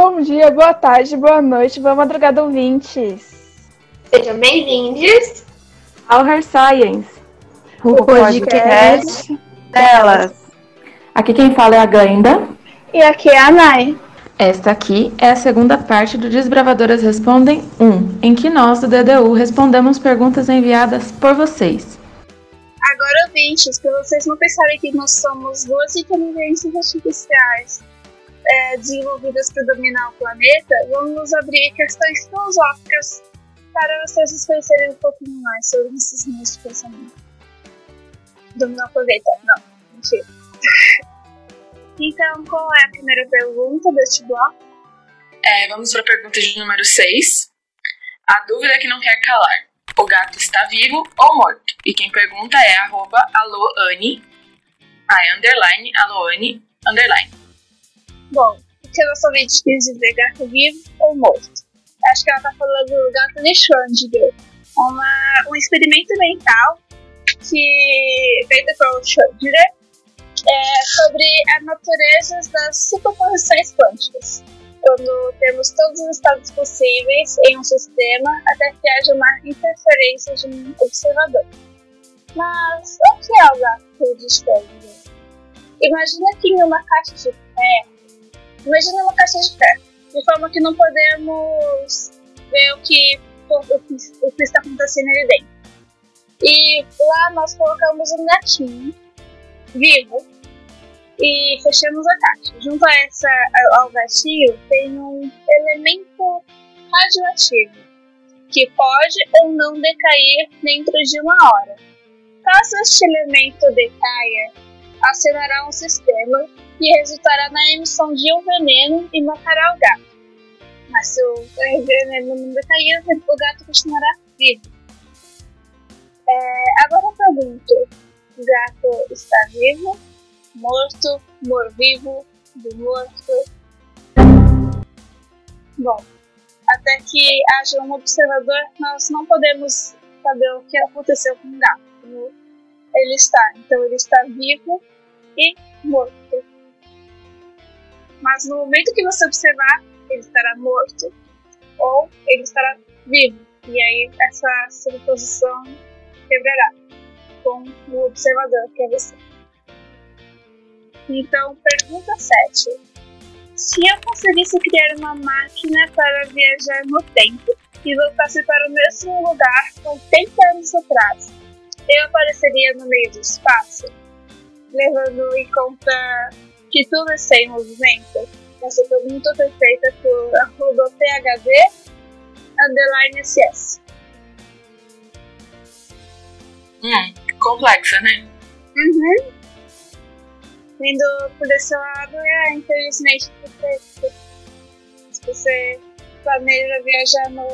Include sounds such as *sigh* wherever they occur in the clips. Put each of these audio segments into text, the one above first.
Bom dia, boa tarde, boa noite, boa madrugada, ouvintes. Sejam bem-vindos ao Her Science, o, o podcast, podcast delas. Aqui quem fala é a Glenda. E aqui é a Nai. Esta aqui é a segunda parte do Desbravadoras Respondem 1, em que nós do DDU respondemos perguntas enviadas por vocês. Agora, ouvintes, para vocês não pensarem que nós somos duas inteligências artificiais é, desenvolvidas para dominar o planeta, vamos abrir questões filosóficas para vocês conhecerem um pouquinho mais sobre esses meios de pensamento. Dominar o planeta, não, mentira. *laughs* então, qual é a primeira pergunta deste bloco? É, vamos para a pergunta de número 6. A dúvida que não quer calar. O gato está vivo ou morto? E quem pergunta é aloane, a underline, aloane, underline. Bom, o que a nossa ouvinte quis dizer gato vivo ou morto? Acho que ela tá falando do gato de Schrödinger. Uma, um experimento mental que feito pelo Schrödinger é sobre a natureza das superposições quânticas. Quando temos todos os estados possíveis em um sistema até que haja uma interferência de um observador. Mas o que é o gato de Schrödinger? Imagina que em uma caixa de ferro Imagina uma caixa de ferro, de forma que não podemos ver o que, o que, o que está acontecendo ali dentro. E lá nós colocamos um gatinho vivo e fechamos a caixa. Junto a essa, ao gatinho tem um elemento radioativo que pode ou não decair dentro de uma hora. Caso este elemento decaia, acionará um sistema que resultará na emissão de um veneno e matará o gato. Mas se o veneno não decair, o gato continuará vivo. É, agora eu pergunto: o gato está vivo, morto, mor-vivo, do morto? Bom, até que haja um observador, nós não podemos saber o que aconteceu com o gato. Ele está. Então ele está vivo e morto. Mas no momento que você observar, ele estará morto ou ele estará vivo. E aí essa superposição quebrará com o observador, que é você. Então, pergunta 7. Se eu conseguisse criar uma máquina para viajar no tempo e voltasse para o mesmo lugar 80 anos atrás, eu apareceria no meio do espaço? Levando em conta que tudo é sem movimento? Essa pergunta foi feita por arroba phd underline ss. Hum, complexa, né? Uhum. Indo por esse lado, é infelizmente perfeito. Se você planeja viajar no,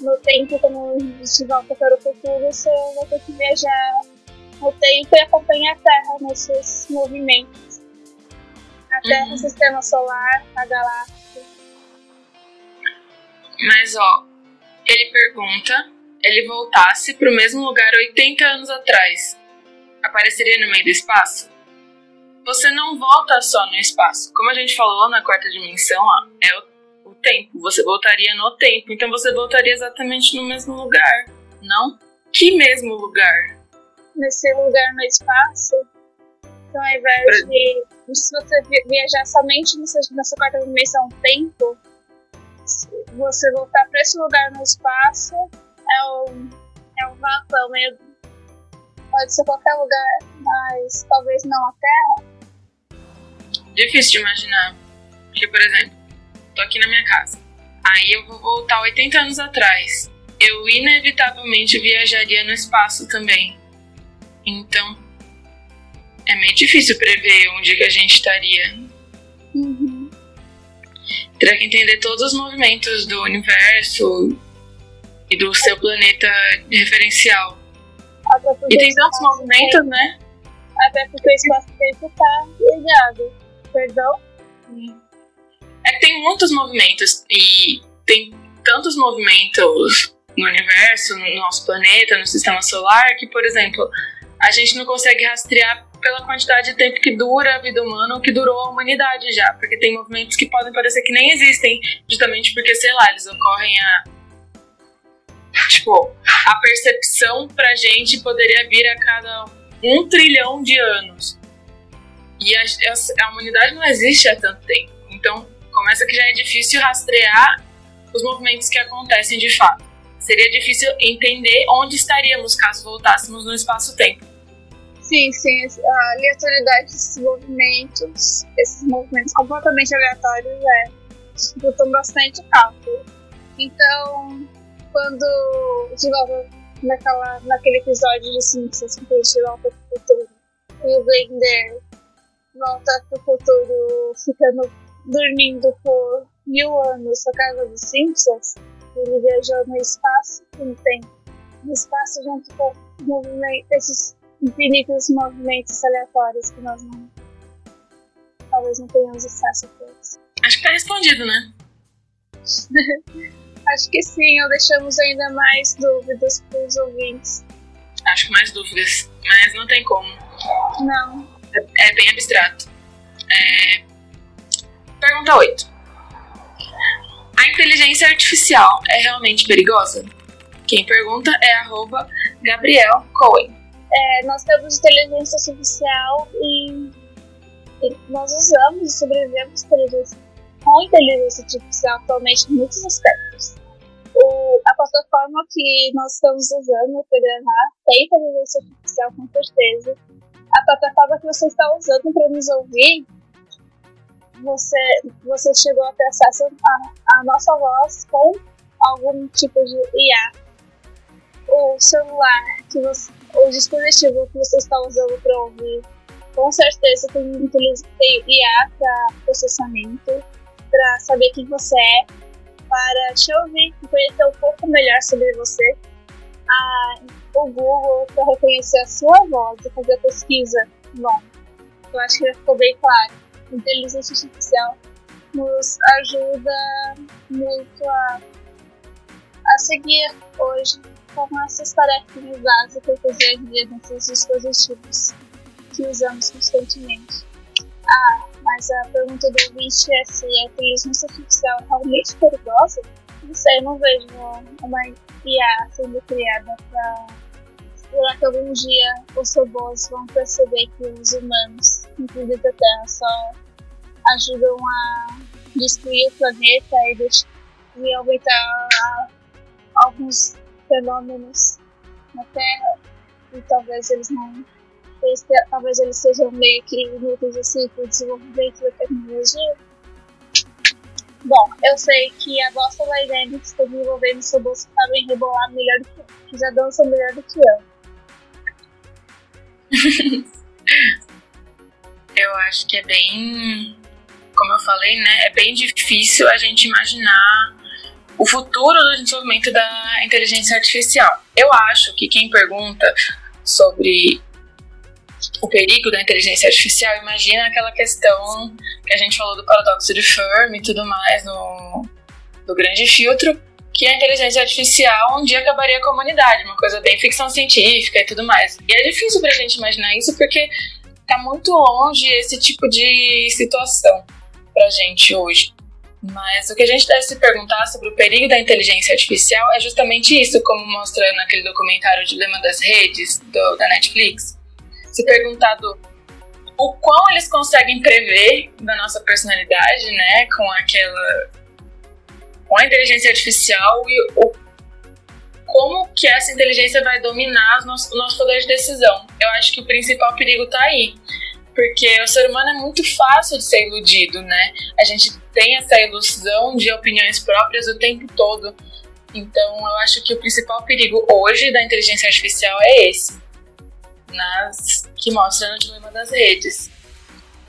no tempo como de volta para o futuro, você vai ter que viajar no tempo e acompanhar a Terra nesses movimentos. A Terra, uhum. o sistema solar, a galáxia. Mas ó, ele pergunta, ele voltasse para o mesmo lugar 80 anos atrás, apareceria no meio do espaço? Você não volta só no espaço. Como a gente falou na quarta dimensão, ó, é o, o tempo. Você voltaria no tempo. Então você voltaria exatamente no mesmo lugar. Não? Que mesmo lugar? nesse lugar no espaço. Então, ao invés de, se você viajar somente nessa, nessa quarta dimensão tempo, você voltar para esse lugar no espaço é um, é um vácuo, é meio. Pode ser qualquer lugar, mas talvez não a Terra. Difícil de imaginar. Porque, por exemplo, tô aqui na minha casa. Aí eu vou voltar 80 anos atrás. Eu inevitavelmente viajaria no espaço também. Então, é meio difícil prever onde que a gente estaria. Uhum. Terá que entender todos os movimentos do universo e do seu planeta referencial. E tem tantos movimentos, né? Até porque o espaço-tempo tá ligado. Perdão? É que tem muitos movimentos e tem tantos movimentos no universo, no nosso planeta, no sistema solar, que, por exemplo, a gente não consegue rastrear pela quantidade de tempo que dura a vida humana ou que durou a humanidade já. Porque tem movimentos que podem parecer que nem existem, justamente porque, sei lá, eles ocorrem a. Tipo, a percepção pra gente poderia vir a cada um trilhão de anos. E a, a, a humanidade não existe há tanto tempo. Então, começa que já é difícil rastrear os movimentos que acontecem de fato. Seria difícil entender onde estaríamos caso voltássemos no espaço-tempo. Sim, sim, a aleatoriedade desses movimentos, esses movimentos completamente aleatórios, é, disputam bastante cálculo. Então, quando, de novo, naquela, naquele episódio de Simpsons, que gente volta pro futuro, e o Blender volta pro futuro ficando dormindo por mil anos na casa dos Simpsons, ele viajou no espaço e no tempo. No espaço junto com esses infinitos movimentos aleatórios que nós não talvez não tenhamos acesso a todos. Acho que tá respondido, né? *laughs* Acho que sim, ou deixamos ainda mais dúvidas para os ouvintes. Acho que mais dúvidas, mas não tem como. Não. É, é bem abstrato. Pergunta 8. A inteligência artificial é realmente perigosa? Quem pergunta é arroba Gabriel Cohen. É, nós temos inteligência artificial e, e nós usamos e sobrevivemos inteligência, com inteligência artificial atualmente em muitos aspectos. O, a plataforma que nós estamos usando para gravar tem inteligência artificial com certeza. A plataforma que você está usando para nos ouvir você, você chegou a ter acesso à nossa voz com algum tipo de IA. O celular, que você, o dispositivo que você está usando para ouvir, com certeza tem, tem IA para processamento, para saber quem você é, para te ouvir e conhecer um pouco melhor sobre você. A, o Google para reconhecer a sua voz e fazer a pesquisa. Bom, eu acho que já ficou bem claro inteligência artificial nos ajuda muito a, a seguir hoje com essas tarefas básicas do dia a dia desses dispositivos que usamos constantemente. Ah, mas a pergunta do ouvinte é se a inteligência artificial é realmente perigosa? Não sei, não vejo uma IA sendo criada para Será que algum dia os robôs vão perceber que os humanos, inclusive Terra, só ajudam a destruir o planeta e, e aumentar alguns fenômenos na Terra? E talvez eles não. Eles, talvez eles sejam meio que inúteis assim para o desenvolvimento da tecnologia? Bom, eu sei que a Boston Dynamics está desenvolvendo robôs que sabem rebolar melhor do que que já dançam melhor do que eu. *laughs* eu acho que é bem, como eu falei, né, é bem difícil a gente imaginar o futuro do desenvolvimento da inteligência artificial. Eu acho que quem pergunta sobre o perigo da inteligência artificial, imagina aquela questão que a gente falou do paradoxo de Fermi e tudo mais no do grande filtro, que a inteligência artificial um dia acabaria com a humanidade, uma coisa bem ficção científica e tudo mais. E é difícil pra gente imaginar isso porque tá muito longe esse tipo de situação pra gente hoje. Mas o que a gente deve se perguntar sobre o perigo da inteligência artificial é justamente isso, como mostra naquele documentário O Dilema das Redes, do, da Netflix. Se perguntar do o quão eles conseguem prever da nossa personalidade, né, com aquela com a inteligência artificial e o, como que essa inteligência vai dominar o nosso, nosso poder de decisão. Eu acho que o principal perigo está aí. Porque o ser humano é muito fácil de ser iludido, né? A gente tem essa ilusão de opiniões próprias o tempo todo. Então, eu acho que o principal perigo hoje da inteligência artificial é esse, nas que mostra no dilema das redes.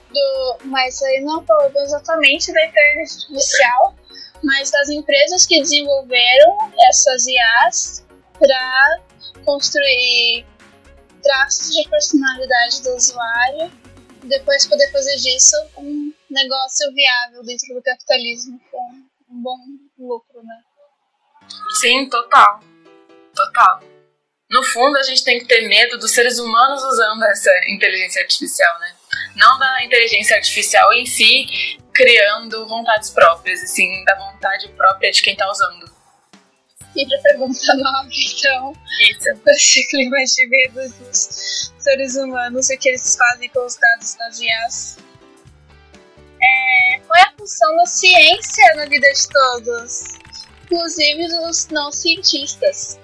Do, mas aí não falou exatamente da inteligência artificial, mas das empresas que desenvolveram essas IAs para construir traços de personalidade do usuário e depois poder fazer disso um negócio viável dentro do capitalismo com um bom lucro, né? Sim, total. Total. no fundo, a gente tem que ter medo dos seres humanos usando essa inteligência artificial, né? Não da inteligência artificial em si criando vontades próprias, e sim da vontade própria de quem está usando. E para pergunta nova, então, Isso. esse clima de medo dos seres humanos e que eles fazem com os dados das IAs. É, qual é a função da ciência na vida de todos, inclusive dos não cientistas?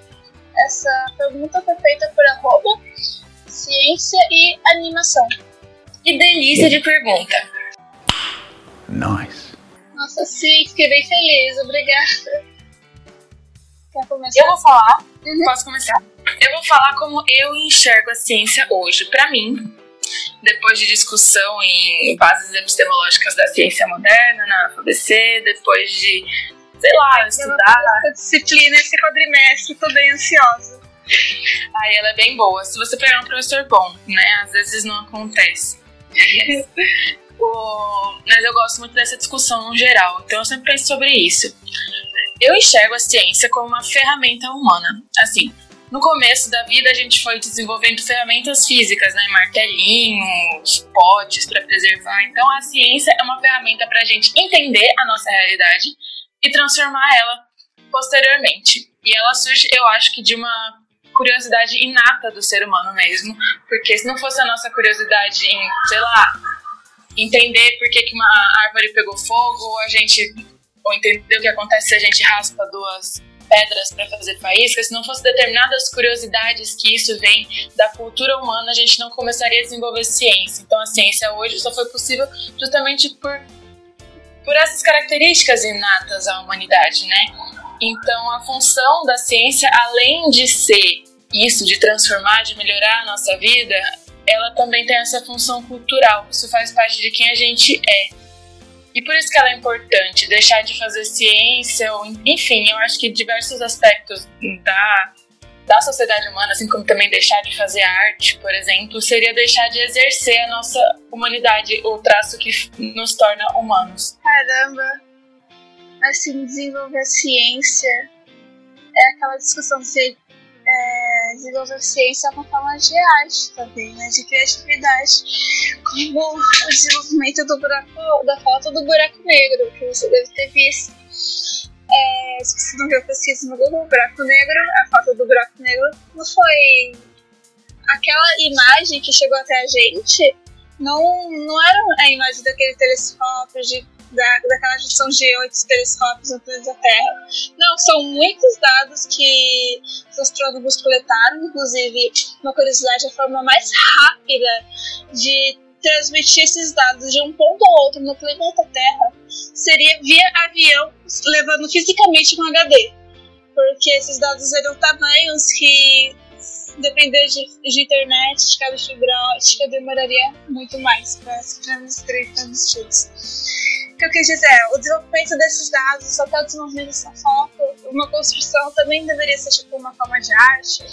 Essa pergunta foi feita por arroba ciência e animação. Que delícia de pergunta. Nice. Nossa, sim, fiquei bem feliz, obrigada. Quer começar? Eu vou falar, posso começar? Eu vou falar como eu enxergo a ciência hoje. Para mim, depois de discussão em bases epistemológicas da ciência moderna na FABC, depois de, sei lá, estudar. Essa disciplina, esse quadrimestre, tô bem ansiosa. Aí ela é bem boa. Se você pegar um professor bom, né? Às vezes não acontece. *laughs* Mas eu gosto muito dessa discussão no geral, então eu sempre penso sobre isso. Eu enxergo a ciência como uma ferramenta humana. Assim, no começo da vida a gente foi desenvolvendo ferramentas físicas, né? Martelinhos, potes para preservar. Então a ciência é uma ferramenta para a gente entender a nossa realidade e transformar ela posteriormente. E ela surge, eu acho que de uma curiosidade inata do ser humano mesmo, porque se não fosse a nossa curiosidade em, sei lá, entender por que, que uma árvore pegou fogo, ou a gente ou entender o que acontece se a gente raspa duas pedras para fazer faísca, se não fosse determinadas curiosidades que isso vem da cultura humana, a gente não começaria a desenvolver ciência. Então a ciência hoje só foi possível justamente por por essas características inatas à humanidade, né? Então a função da ciência, além de ser isso, de transformar, de melhorar a nossa vida, ela também tem essa função cultural. Isso faz parte de quem a gente é. E por isso que ela é importante, deixar de fazer ciência, ou, enfim, eu acho que diversos aspectos da, da sociedade humana, assim como também deixar de fazer arte, por exemplo, seria deixar de exercer a nossa humanidade, o traço que nos torna humanos. Caramba! Assim, desenvolver a ciência é aquela discussão se é, desenvolver ciência é uma forma de arte também, né? De criatividade. Como o desenvolvimento do buraco, da foto do buraco negro, que você deve ter visto. É, se você não viu a pesquisa no Google, buraco negro, a foto do buraco negro não foi aquela imagem que chegou até a gente não, não era a imagem daquele telescópio, de, da, daquela junção de oito telescópios no planeta Terra. Não, são muitos dados que os astrônomos coletaram, inclusive, uma curiosidade, a forma mais rápida de transmitir esses dados de um ponto ao outro no planeta Terra seria via avião, levando fisicamente um HD. Porque esses dados eram tamanhos que depender de, de internet, de cabo fibra ótica, demoraria muito mais para ser transmitidos. Que eu quis dizer o desenvolvimento desses dados, até o desenvolvimento dessa foto, uma construção também deveria ser tipo uma forma de arte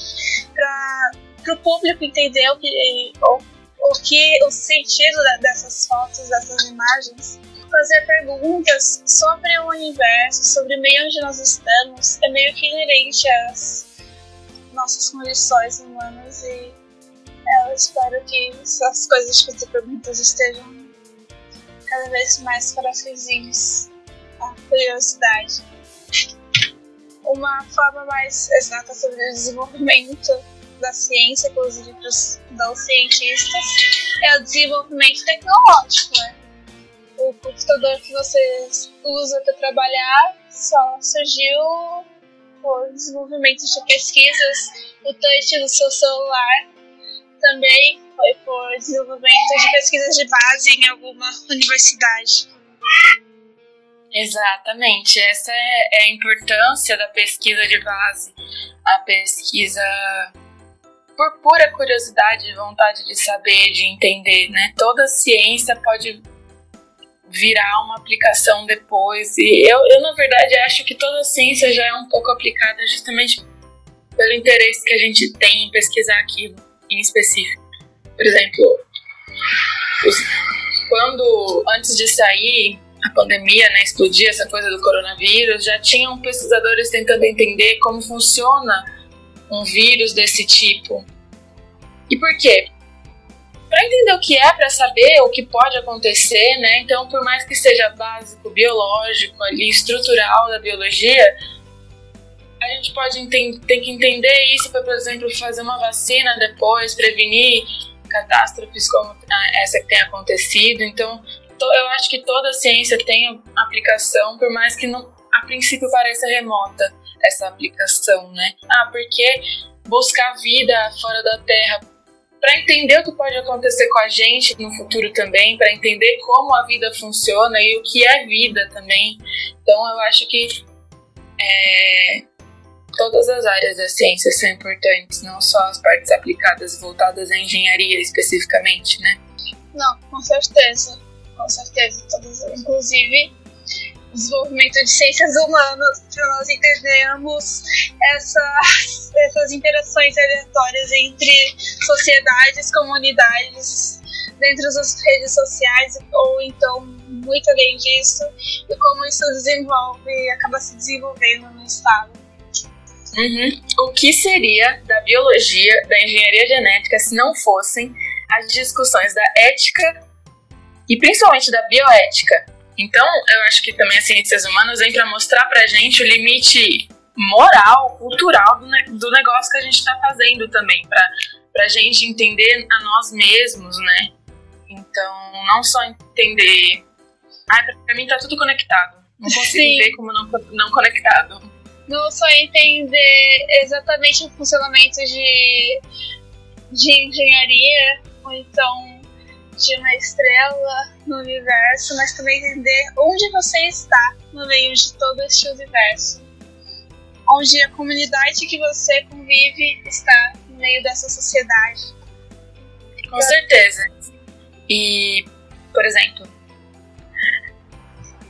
para o público entender o que, o, o que o sentido dessas fotos, dessas imagens. Fazer perguntas sobre o universo, sobre o meio onde nós estamos, é meio que inerente às nossas condições humanas e é, eu espero que essas coisas que você perguntas estejam cada vez mais coraçõezinhos a curiosidade. Uma forma mais exata sobre o desenvolvimento da ciência, inclusive para os não cientistas, é o desenvolvimento tecnológico. Né? O computador que você usa para trabalhar só surgiu por desenvolvimento de pesquisas, o touch do seu celular também foi por desenvolvimento de pesquisas de base em alguma universidade. Exatamente, essa é, é a importância da pesquisa de base, a pesquisa por pura curiosidade e vontade de saber, de entender, né? Toda ciência pode virar uma aplicação depois. E eu, eu, na verdade, acho que toda ciência já é um pouco aplicada justamente pelo interesse que a gente tem em pesquisar aquilo em específico. Por exemplo, quando antes de sair a pandemia, né, explodir essa coisa do coronavírus, já tinham pesquisadores tentando entender como funciona um vírus desse tipo. E por quê? Para entender o que é, para saber o que pode acontecer, né? Então, por mais que seja básico, biológico, ali, estrutural da biologia, a gente pode ter que entender isso para, por exemplo, fazer uma vacina depois, prevenir catástrofes como essa que tem acontecido. Então, eu acho que toda a ciência tem aplicação, por mais que não, a princípio pareça remota essa aplicação, né? Ah, porque buscar vida fora da Terra para entender o que pode acontecer com a gente no futuro também, para entender como a vida funciona e o que é vida também. Então, eu acho que é, todas as áreas da ciência são importantes, não só as partes aplicadas voltadas à engenharia especificamente, né? Não, com certeza, com certeza. Todas, inclusive, desenvolvimento de ciências humanas, para nós entendermos essas, *laughs* essas interações aleatórias entre sociedades, comunidades, dentro das redes sociais, ou então muito além disso, e como isso desenvolve, acaba se desenvolvendo no Estado. Uhum. O que seria da biologia, da engenharia genética, se não fossem as discussões da ética e principalmente da bioética? Então, eu acho que também as ciências humanas vêm para mostrar para gente o limite moral, cultural do, ne do negócio que a gente está fazendo também, para a gente entender a nós mesmos, né? Então, não só entender. Ai, para mim tá tudo conectado. Não consigo Sim. ver como não, não conectado não só entender exatamente o funcionamento de, de engenharia, ou então de uma estrela no universo, mas também entender onde você está no meio de todo este universo. Onde a comunidade que você convive está no meio dessa sociedade. Com certeza. E, por exemplo,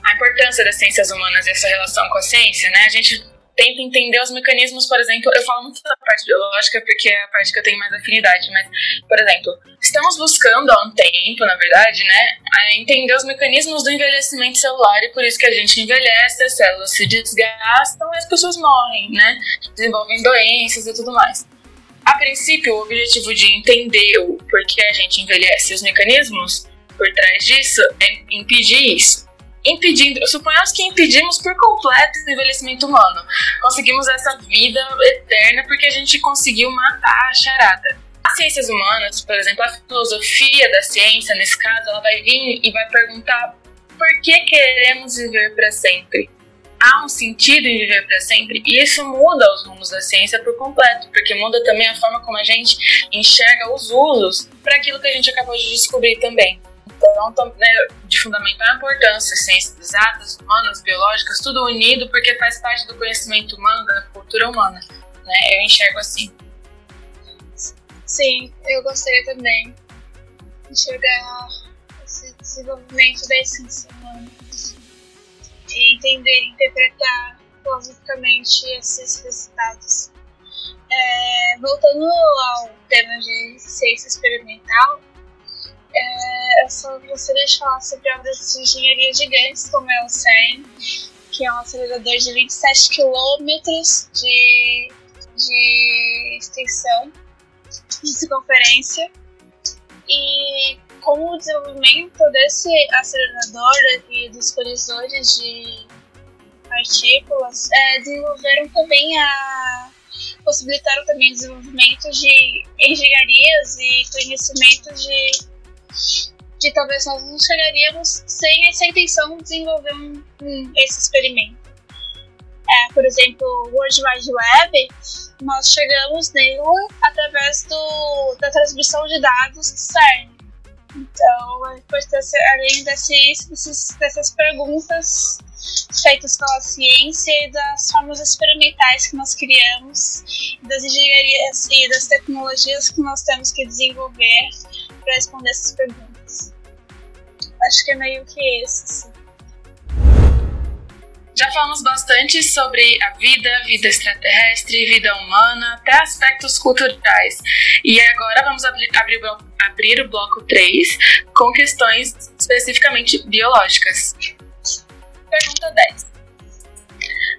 a importância das ciências humanas e essa relação com a ciência, né? A gente tenta entender os mecanismos, por exemplo, eu falo muito da parte biológica porque é a parte que eu tenho mais afinidade, mas, por exemplo, estamos buscando há um tempo, na verdade, né, entender os mecanismos do envelhecimento celular e por isso que a gente envelhece, as células se desgastam e as pessoas morrem, né, desenvolvem doenças e tudo mais. A princípio, o objetivo de entender o porquê a gente envelhece e os mecanismos por trás disso é impedir isso impedindo, suponhamos que impedimos por completo o envelhecimento humano. Conseguimos essa vida eterna porque a gente conseguiu matar a charada. As ciências humanas, por exemplo, a filosofia da ciência, nesse caso, ela vai vir e vai perguntar por que queremos viver para sempre. Há um sentido em viver para sempre e isso muda os rumos da ciência por completo, porque muda também a forma como a gente enxerga os usos para aquilo que a gente acabou de descobrir também. Então, né, de fundamental importância, ciências exatas, humanas, biológicas, tudo unido porque faz parte do conhecimento humano, da cultura humana. Né? Eu enxergo assim. Sim, eu gostaria também de enxergar esse desenvolvimento da essência humana e entender, interpretar filosoficamente esses resultados. É, voltando ao tema de ciência experimental, é, eu só gostaria de falar sobre obras de engenharia gigantes, como é o CERN, que é um acelerador de 27 quilômetros de, de extensão, de circunferência. E com o desenvolvimento desse acelerador e dos colisores de partículas, é, desenvolveram também a possibilitaram também o desenvolvimento de engenharias e conhecimentos de de talvez nós não chegaríamos sem essa intenção de desenvolver um, um, esse experimento. É, por exemplo, o World Wide Web, nós chegamos nele através do, da transmissão de dados do CERN. Então, a importância, além da ciência, desses, dessas perguntas feitas pela ciência e das formas experimentais que nós criamos, das engenharias e das tecnologias que nós temos que desenvolver para responder essas perguntas. Acho que é meio que isso. Assim. Já falamos bastante sobre a vida, vida extraterrestre, vida humana, até aspectos culturais. E agora vamos abrir, abrir, abrir o bloco 3 com questões especificamente biológicas. Pergunta 10.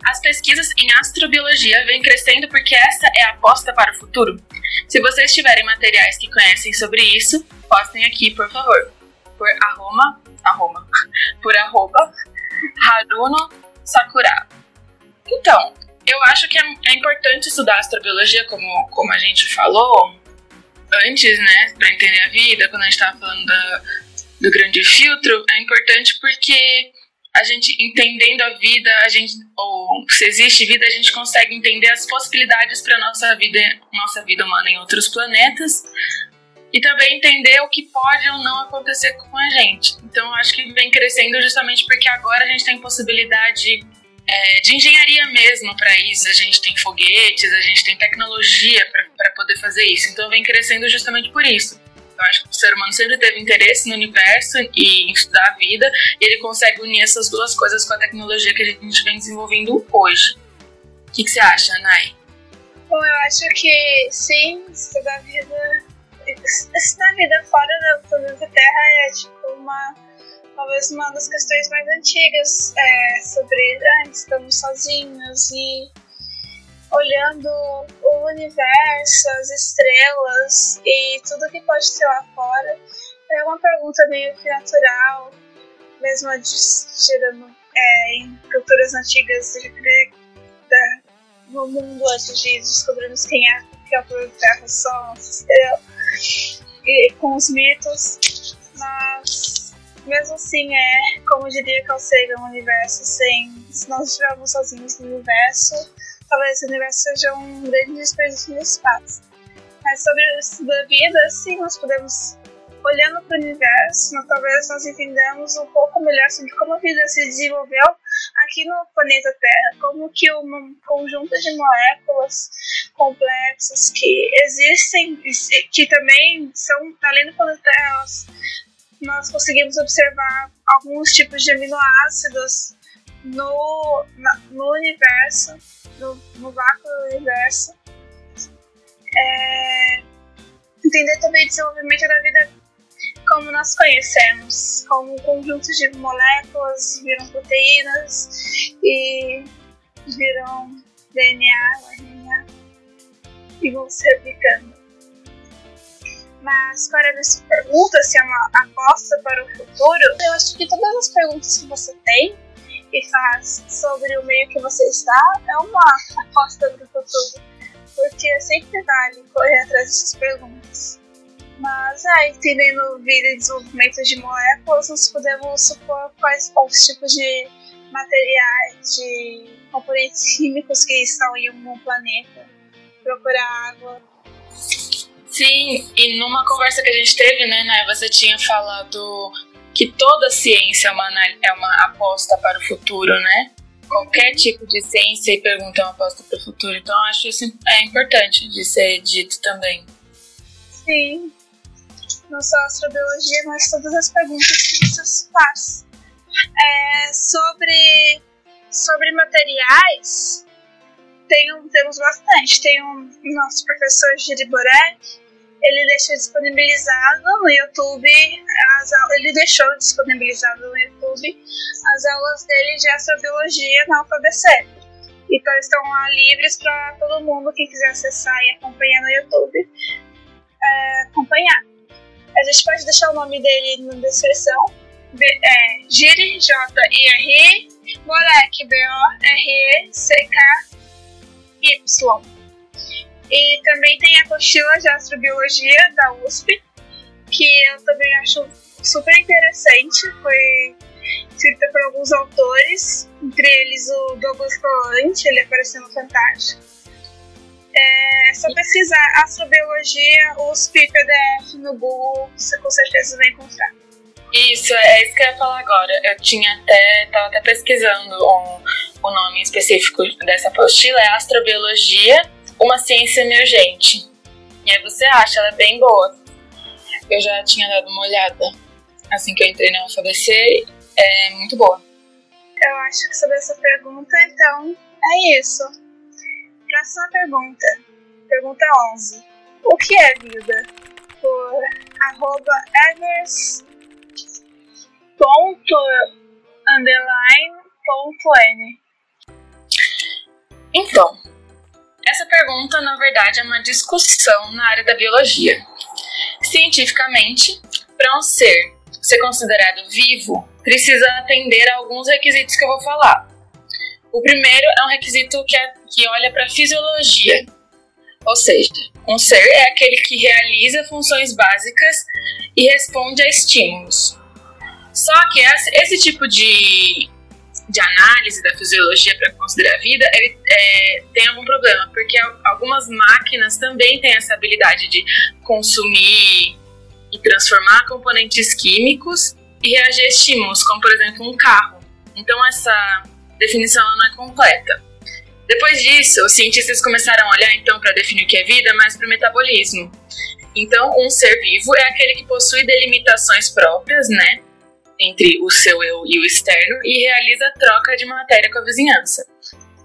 As pesquisas em astrobiologia vêm crescendo porque essa é a aposta para o futuro. Se vocês tiverem materiais que conhecem sobre isso, postem aqui, por favor. Por arroba, arroba, *laughs* por arroba Haruno Sakura. Então, eu acho que é, é importante estudar astrobiologia, como, como a gente falou antes, né, para entender a vida, quando a gente estava falando da, do grande filtro, é importante porque a gente entendendo a vida, a gente ou se existe vida, a gente consegue entender as possibilidades para nossa vida, nossa vida humana em outros planetas e também entender o que pode ou não acontecer com a gente. Então, acho que vem crescendo justamente porque agora a gente tem possibilidade é, de engenharia mesmo para isso. A gente tem foguetes, a gente tem tecnologia para poder fazer isso. Então, vem crescendo justamente por isso. Eu acho que o ser humano sempre teve interesse no universo e em estudar a vida, e ele consegue unir essas duas coisas com a tecnologia que a gente vem desenvolvendo hoje. O que, que você acha, Nai? Bom, eu acho que sim, estudar a vida. Estudar a vida fora do planeta Terra é tipo uma. Talvez uma das questões mais antigas é, sobre ah, estamos sozinhos e olhando o universo, as estrelas e tudo que pode ter lá fora. É uma pergunta meio que natural, mesmo gerando é, em culturas antigas de, da, no mundo antes de descobrirmos quem é, que é o planeta Terra, Sol, estrela, e com os mitos, mas mesmo assim é, como diria Carl Sagan, um universo sem, se nós estivermos sozinhos no universo, talvez o universo seja um grande desperdício de espaço. Mas sobre o estudo da vida, sim, nós podemos, olhando para o universo, talvez nós entendamos um pouco melhor sobre como a vida se desenvolveu aqui no planeta Terra, como que um conjunto de moléculas complexas que existem, que também são, além do planeta Terra, nós, nós conseguimos observar alguns tipos de aminoácidos no, na, no universo, no, no vácuo do universo. É, entender também o desenvolvimento da vida como nós conhecemos, como conjuntos de moléculas viram proteínas e viram DNA, RNA e vão se replicando. Mas para a sua pergunta, se é uma aposta para o futuro, eu acho que todas as perguntas que você tem e faz sobre o meio que você está é uma aposta para o futuro, porque é sempre vale correr atrás dessas perguntas. Mas, é, entendendo vida e desenvolvimento de moléculas, nós podemos supor quais os tipos de materiais, de componentes químicos que estão em um planeta, procurar água. Sim, e numa conversa que a gente teve, né, né você tinha falado que toda ciência é uma, é uma aposta para o futuro, né? Qualquer tipo de ciência e pergunta é uma aposta para o futuro. Então, acho isso é importante de ser dito também. Sim. Não só a astrobiologia, mas todas as perguntas que você faz. É, sobre, sobre materiais, tem um, temos bastante. Tem um nosso professor Giri Borek, ele deixou disponibilizado no YouTube, as, ele deixou disponibilizado no YouTube as aulas dele de astrobiologia na UFABC. Então estão lá livres para todo mundo que quiser acessar e acompanhar no YouTube é, acompanhar. A gente pode deixar o nome dele na descrição. B, é, Giri, J-I-R-I, Borek, B-O-R-E-C-K-Y. E também tem a apostila de astrobiologia da USP, que eu também acho super interessante. Foi escrita por alguns autores, entre eles o Douglas Collante, ele apareceu no Fantástico. É só pesquisar astrobiologia, USP, PDF no Google, você com certeza vai encontrar. Isso, é isso que eu ia falar agora. Eu tinha até, tava até pesquisando um, o nome específico dessa apostila, é Astrobiologia uma ciência emergente. E aí você acha, ela é bem boa. Eu já tinha dado uma olhada assim que eu entrei na UFABC, é muito boa. Eu acho que sobre essa pergunta, então, é isso. Próxima pergunta. Pergunta 11. O que é vida? Por arroba evers ponto underline ponto n. Então, essa pergunta, na verdade, é uma discussão na área da biologia. Cientificamente, para um ser ser considerado vivo, precisa atender a alguns requisitos que eu vou falar. O primeiro é um requisito que, é, que olha para a fisiologia, ou seja, um ser é aquele que realiza funções básicas e responde a estímulos. Só que esse tipo de, de análise da fisiologia para considerar a vida ele, é, tem algum problema, porque algumas máquinas também têm essa habilidade de consumir e transformar componentes químicos e reagir a estímulos, como por exemplo um carro. Então essa definição não é completa. Depois disso, os cientistas começaram a olhar então para definir o que é vida, mais para o metabolismo. Então, um ser vivo é aquele que possui delimitações próprias, né, entre o seu eu e o externo e realiza troca de matéria com a vizinhança.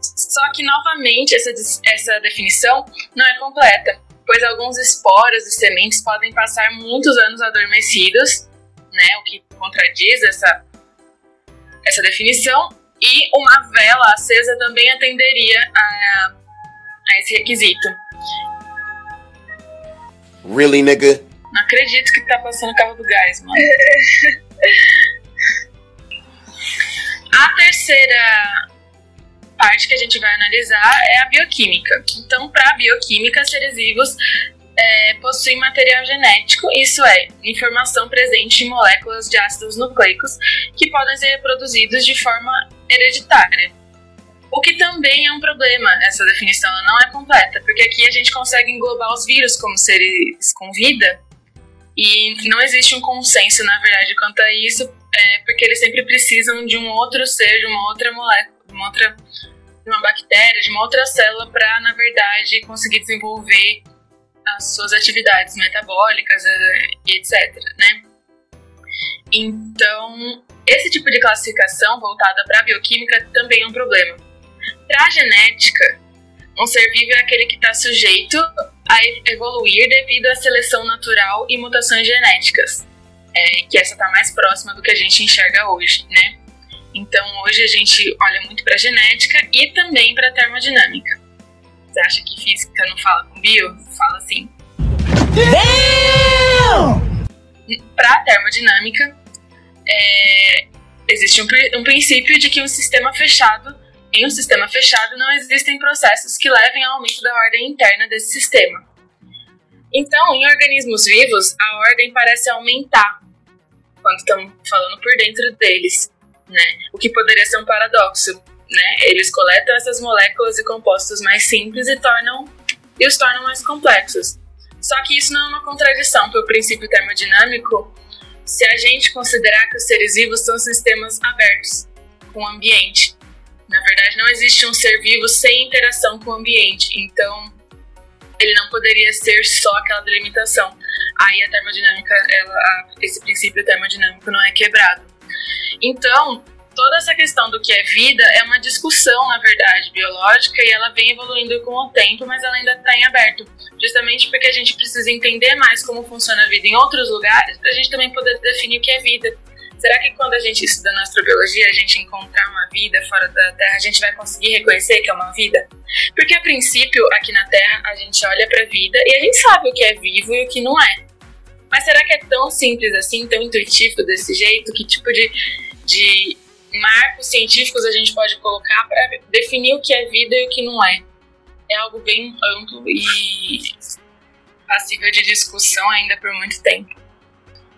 Só que, novamente, essa, essa definição não é completa, pois alguns esporos e sementes podem passar muitos anos adormecidos, né, o que contradiz essa, essa definição, e uma vela acesa também atenderia a, a esse requisito. Really, nigga? Não acredito que tá passando o carro do gás, mano. *laughs* a terceira parte que a gente vai analisar é a bioquímica. Então, para a bioquímica, seres vivos é, possuem material genético, isso é, informação presente em moléculas de ácidos nucleicos que podem ser reproduzidos de forma hereditária. O que também é um problema, essa definição não é completa, porque aqui a gente consegue englobar os vírus como seres com vida e não existe um consenso, na verdade, quanto a isso, é, porque eles sempre precisam de um outro ser, de uma outra molécula, de uma outra de uma bactéria, de uma outra célula para, na verdade, conseguir desenvolver as suas atividades metabólicas eh, e etc, né? Então, esse tipo de classificação voltada para a bioquímica também é um problema. Para a genética, um ser vivo é aquele que está sujeito a evoluir devido à seleção natural e mutações genéticas, é, que essa está mais próxima do que a gente enxerga hoje, né? Então, hoje a gente olha muito para a genética e também para a termodinâmica. Você acha que física não fala com bio? Fala sim. Para a termodinâmica, é, existe um, um princípio de que um sistema fechado, em um sistema fechado, não existem processos que levem ao aumento da ordem interna desse sistema. Então, em organismos vivos, a ordem parece aumentar quando estamos falando por dentro deles, né? O que poderia ser um paradoxo, né? Eles coletam essas moléculas e compostos mais simples e tornam e os tornam mais complexos. Só que isso não é uma contradição pelo princípio termodinâmico se a gente considerar que os seres vivos são sistemas abertos com o ambiente. Na verdade, não existe um ser vivo sem interação com o ambiente, então ele não poderia ser só aquela delimitação. Aí a termodinâmica, ela, esse princípio termodinâmico não é quebrado. Então, toda essa questão do que é vida é uma discussão, na verdade, biológica e ela vem evoluindo com o tempo, mas ela ainda está em aberto. Justamente porque a gente precisa entender mais como funciona a vida em outros lugares para a gente também poder definir o que é vida. Será que quando a gente estuda na astrobiologia, a gente encontrar uma vida fora da Terra, a gente vai conseguir reconhecer que é uma vida? Porque a princípio, aqui na Terra, a gente olha para a vida e a gente sabe o que é vivo e o que não é. Mas será que é tão simples assim, tão intuitivo desse jeito? Que tipo de, de marcos científicos a gente pode colocar para definir o que é vida e o que não é. É algo bem amplo e passível de discussão ainda por muito tempo.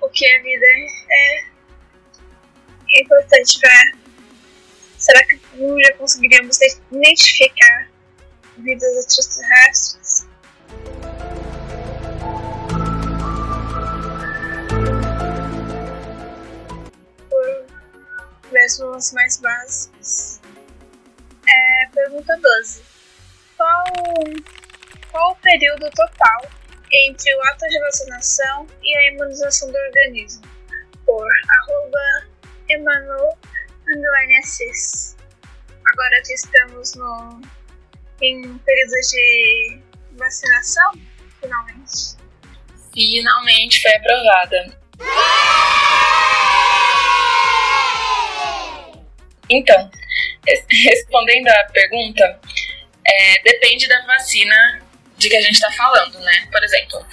O que é vida é, é importante para. Será que já conseguiríamos identificar vidas extraterrestres? mesmos mais básicos. É, pergunta 12. Qual, qual o período total entre o ato de vacinação e a imunização do organismo? Por arroba Emmanuel Assis. Agora que estamos no, em período de vacinação, finalmente. Finalmente foi aprovada. Então, respondendo à pergunta, é, depende da vacina de que a gente está falando, né? Por exemplo,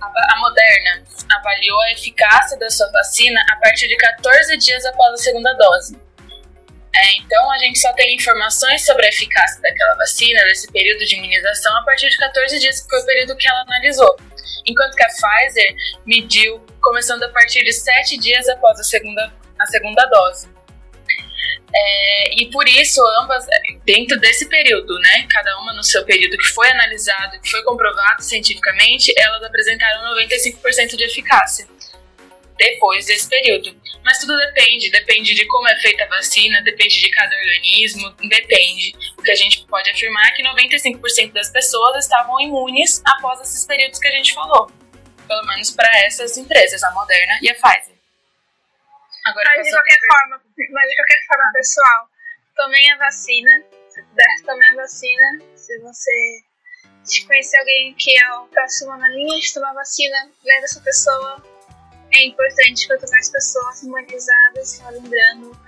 a, a Moderna avaliou a eficácia da sua vacina a partir de 14 dias após a segunda dose. É, então, a gente só tem informações sobre a eficácia daquela vacina, desse período de imunização, a partir de 14 dias, que foi o período que ela analisou. Enquanto que a Pfizer mediu começando a partir de 7 dias após a segunda, a segunda dose. É, e por isso, ambas, dentro desse período, né, cada uma no seu período que foi analisado, que foi comprovado cientificamente, elas apresentaram 95% de eficácia depois desse período. Mas tudo depende, depende de como é feita a vacina, depende de cada organismo, depende. O que a gente pode afirmar é que 95% das pessoas estavam imunes após esses períodos que a gente falou. Pelo menos para essas empresas, a Moderna e a Pfizer. Agora, mas, de qualquer forma, mas de qualquer forma, pessoal, tomem a vacina. Se puder, tomem a vacina. Se você conhecer alguém que é o próximo na linha de tomar vacina, leve essa pessoa é importante quanto mais pessoas imunizadas, lembrando,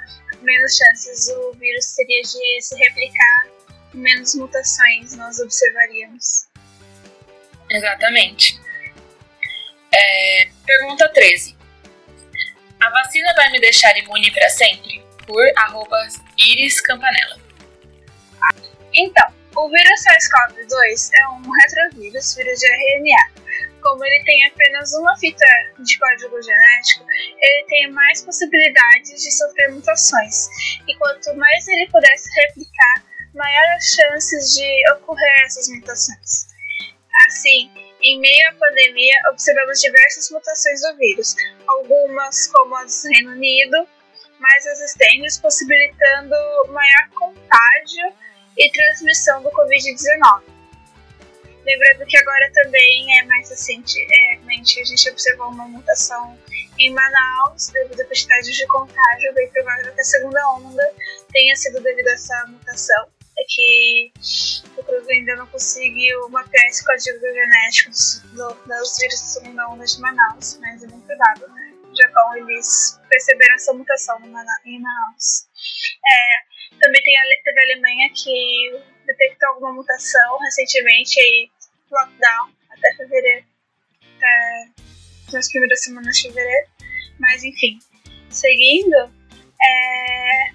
menos chances o vírus teria de se replicar, menos mutações nós observaríamos. Exatamente. É, pergunta 13. A vacina vai me deixar imune para sempre? Por arroba Iris Campanella. Então, o vírus SARS-CoV-2 é um retrovírus, vírus de RNA como ele tem apenas uma fita de código genético, ele tem mais possibilidades de sofrer mutações. E quanto mais ele pudesse replicar, maior as chances de ocorrer essas mutações. Assim, em meio à pandemia, observamos diversas mutações do vírus, algumas como as do Reino Unido, mais resistentes, possibilitando maior contágio e transmissão do Covid-19. Lembrando que agora também é mais recentemente é, a gente observou uma mutação em Manaus devido à quantidade de contágio, bem provável que a segunda onda tenha sido devido a essa mutação. É que o Cruz ainda não conseguiu mapear esse código genético do, dos vírus segunda onda de Manaus, mas é muito provável. Né? Japão eles perceberam essa mutação em Manaus. É, também tem a, teve a Alemanha que detectou alguma mutação recentemente aí lockdown até fevereiro, até nas primeiras semanas de fevereiro. Mas enfim, seguindo, é,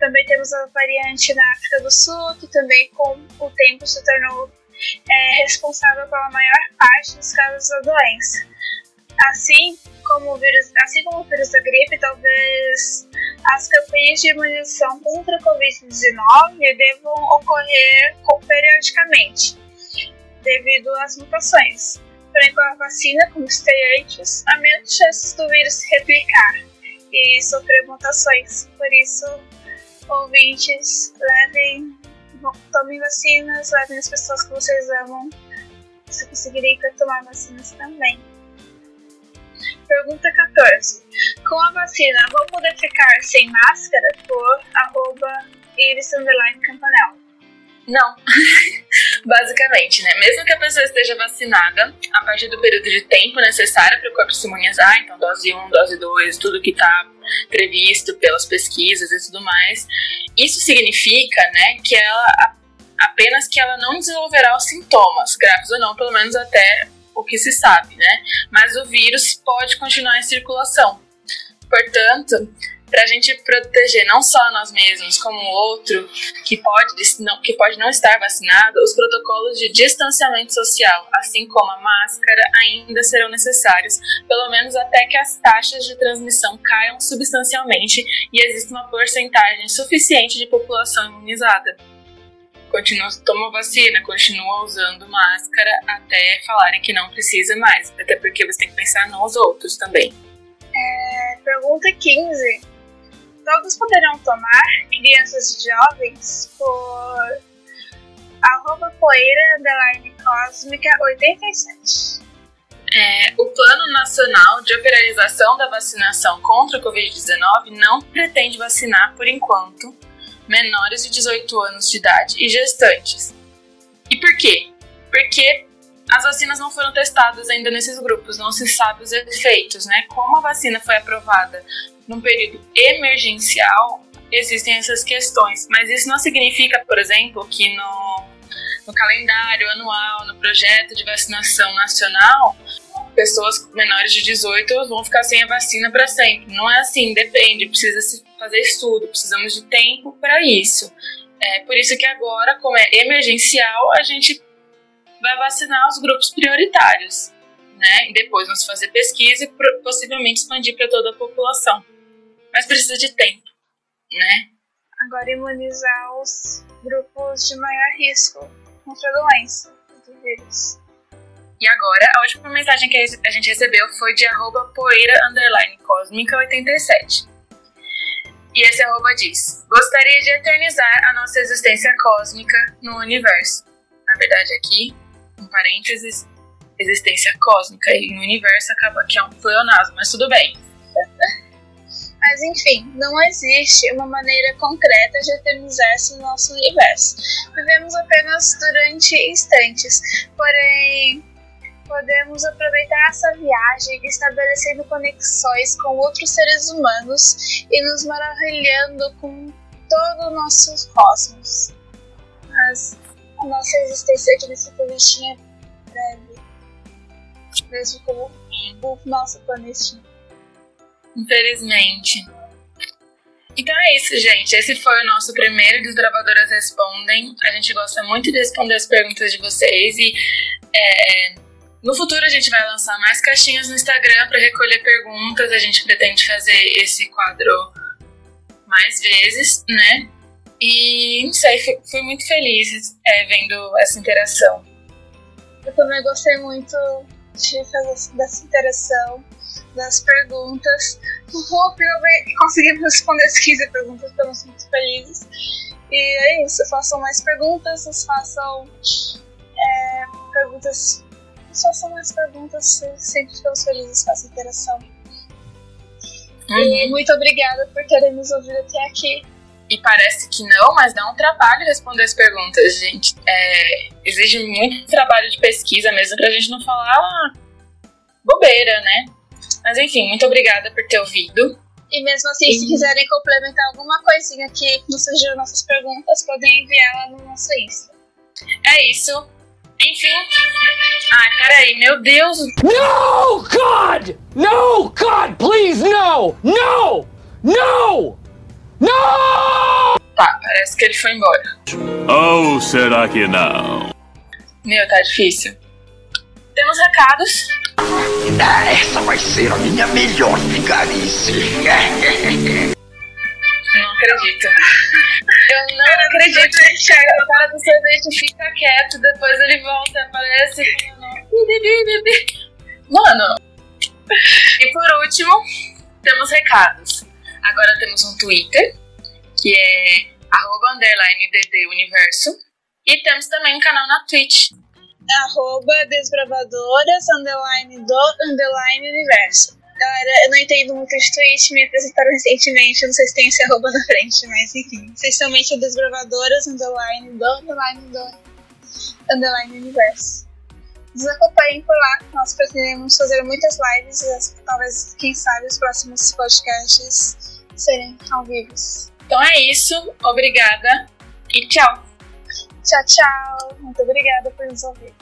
também temos a variante na África do Sul, que também com o tempo se tornou é, responsável pela maior parte dos casos da doença. Assim como o vírus, assim como o vírus da gripe, talvez as campanhas de imunização contra a Covid-19 devam ocorrer periodicamente devido às mutações. Porém, com a vacina, como citei antes, há menos chances do vírus se replicar e sofrer mutações. Por isso, ouvintes, levem, tomem vacinas, levem as pessoas que vocês amam, se conseguirem para tomar vacinas também. Pergunta 14. Com a vacina, vou poder ficar sem máscara? Por arroba iris campanel. Não. *laughs* Basicamente, né? Mesmo que a pessoa esteja vacinada, a partir do período de tempo necessário para o corpo se imunizar, então dose 1, dose 2, tudo que está previsto pelas pesquisas e tudo mais, isso significa, né, que ela apenas que ela não desenvolverá os sintomas, graves ou não, pelo menos até o que se sabe, né? Mas o vírus pode continuar em circulação. Portanto, para a gente proteger não só nós mesmos, como o outro que pode não, que pode não estar vacinado, os protocolos de distanciamento social, assim como a máscara, ainda serão necessários, pelo menos até que as taxas de transmissão caiam substancialmente e exista uma porcentagem suficiente de população imunizada. Continua, toma vacina, continua usando máscara até falarem que não precisa mais, até porque você tem que pensar nos outros também. É, pergunta 15 todos poderão tomar, crianças e jovens, por arroba poeira underline cósmica 87. É, o Plano Nacional de Operação da Vacinação contra o Covid-19 não pretende vacinar, por enquanto, menores de 18 anos de idade e gestantes. E por quê? Porque as vacinas não foram testadas ainda nesses grupos, não se sabe os efeitos, né? Como a vacina foi aprovada num período emergencial, existem essas questões. Mas isso não significa, por exemplo, que no, no calendário anual, no projeto de vacinação nacional, pessoas menores de 18 vão ficar sem a vacina para sempre. Não é assim, depende, precisa se fazer estudo, precisamos de tempo para isso. É por isso que agora, como é emergencial, a gente vai vacinar os grupos prioritários, né? E depois vamos fazer pesquisa e possivelmente expandir para toda a população. Mas precisa de tempo, né? Agora imunizar os grupos de maior risco contra a doença, contra o vírus. E agora, a última mensagem que a gente recebeu foi de arroba poeira underline cósmica 87. E esse arroba diz: Gostaria de eternizar a nossa existência cósmica no universo. Na verdade, aqui, em parênteses, existência cósmica e no universo acaba que é um pleonasmo, mas tudo bem. Mas enfim, não existe uma maneira concreta de eternizar esse nosso universo. Vivemos apenas durante instantes, porém podemos aproveitar essa viagem estabelecendo conexões com outros seres humanos e nos maravilhando com todo o nosso cosmos. Mas a nossa existência aqui nesse planetinha breve, mesmo como o nosso planetinha. Infelizmente. Então é isso, gente. Esse foi o nosso primeiro Desbravadoras Respondem. A gente gosta muito de responder as perguntas de vocês e é, no futuro a gente vai lançar mais caixinhas no Instagram para recolher perguntas. A gente pretende fazer esse quadro mais vezes, né? E não sei, fui, muito feliz é, vendo essa interação. Eu também gostei muito de fazer dessa interação, das perguntas. Finalmente conseguimos responder as 15 perguntas, estamos muito felizes. E é isso, façam mais perguntas, façam é, perguntas são mais perguntas, sempre ficamos felizes com essa interação. Uhum. E muito obrigada por terem nos ouvido até aqui. E parece que não, mas dá um trabalho responder as perguntas, gente. É, exige muito trabalho de pesquisa mesmo pra gente não falar bobeira, né? Mas enfim, muito obrigada por ter ouvido. E mesmo assim, e... se quiserem complementar alguma coisinha que não surgiram nossas perguntas, podem enviar lá no nosso Insta. É isso. Enfim. Ai, peraí, meu Deus. No, God! No, God, please, no! No! No! No! Tá, parece que ele foi embora. Ou será que não? Meu, tá difícil. Temos recados. Essa vai ser a minha melhor vigarice. Não acredito. Eu não cara acredito. O cara do sorvete fica quieto, depois ele volta, aparece Mano. E por último, temos recados. Agora temos um Twitter, que é arroba Universo. E temos também um canal na Twitch. Arroba desbravadoras underline do underline universo. Galera, eu não entendo muito de Twitch, me apresentaram recentemente, eu não sei se tem esse arroba na frente, mas enfim. Essencialmente é Desgravadoras, underline, do, underline, do, underline universo. Nos acompanhem por lá, nós pretendemos fazer muitas lives talvez, quem sabe, os próximos podcasts serem ao vivo. Então é isso, obrigada e tchau. Tchau, tchau. Muito obrigada por nos ouvir.